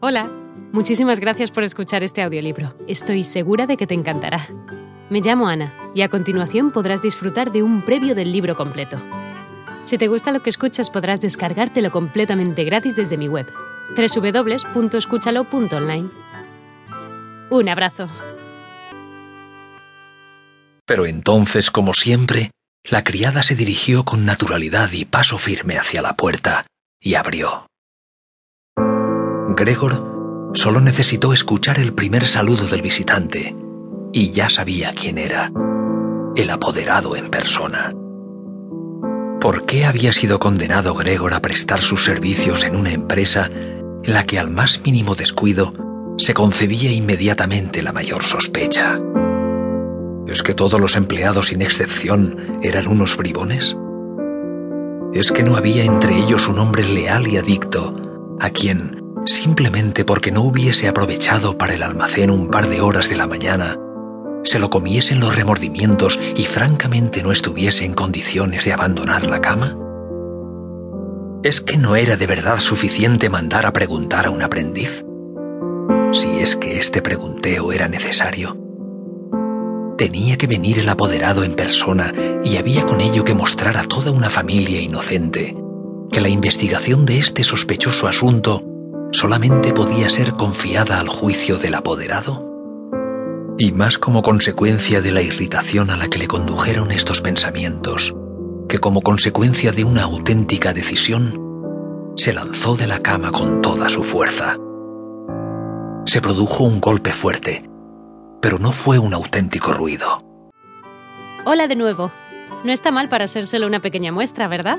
Hola, muchísimas gracias por escuchar este audiolibro. Estoy segura de que te encantará. Me llamo Ana y a continuación podrás disfrutar de un previo del libro completo. Si te gusta lo que escuchas podrás descargártelo completamente gratis desde mi web, www.escúchalo.online. Un abrazo. Pero entonces, como siempre, la criada se dirigió con naturalidad y paso firme hacia la puerta y abrió. Gregor solo necesitó escuchar el primer saludo del visitante y ya sabía quién era, el apoderado en persona. ¿Por qué había sido condenado Gregor a prestar sus servicios en una empresa en la que al más mínimo descuido se concebía inmediatamente la mayor sospecha? ¿Es que todos los empleados sin excepción eran unos bribones? ¿Es que no había entre ellos un hombre leal y adicto a quien, simplemente porque no hubiese aprovechado para el almacén un par de horas de la mañana, se lo comiesen los remordimientos y francamente no estuviese en condiciones de abandonar la cama? ¿Es que no era de verdad suficiente mandar a preguntar a un aprendiz? Si es que este pregunteo era necesario. Tenía que venir el apoderado en persona y había con ello que mostrar a toda una familia inocente que la investigación de este sospechoso asunto solamente podía ser confiada al juicio del apoderado? Y más como consecuencia de la irritación a la que le condujeron estos pensamientos, que como consecuencia de una auténtica decisión, se lanzó de la cama con toda su fuerza. Se produjo un golpe fuerte, pero no fue un auténtico ruido. Hola de nuevo. No está mal para ser solo una pequeña muestra, ¿verdad?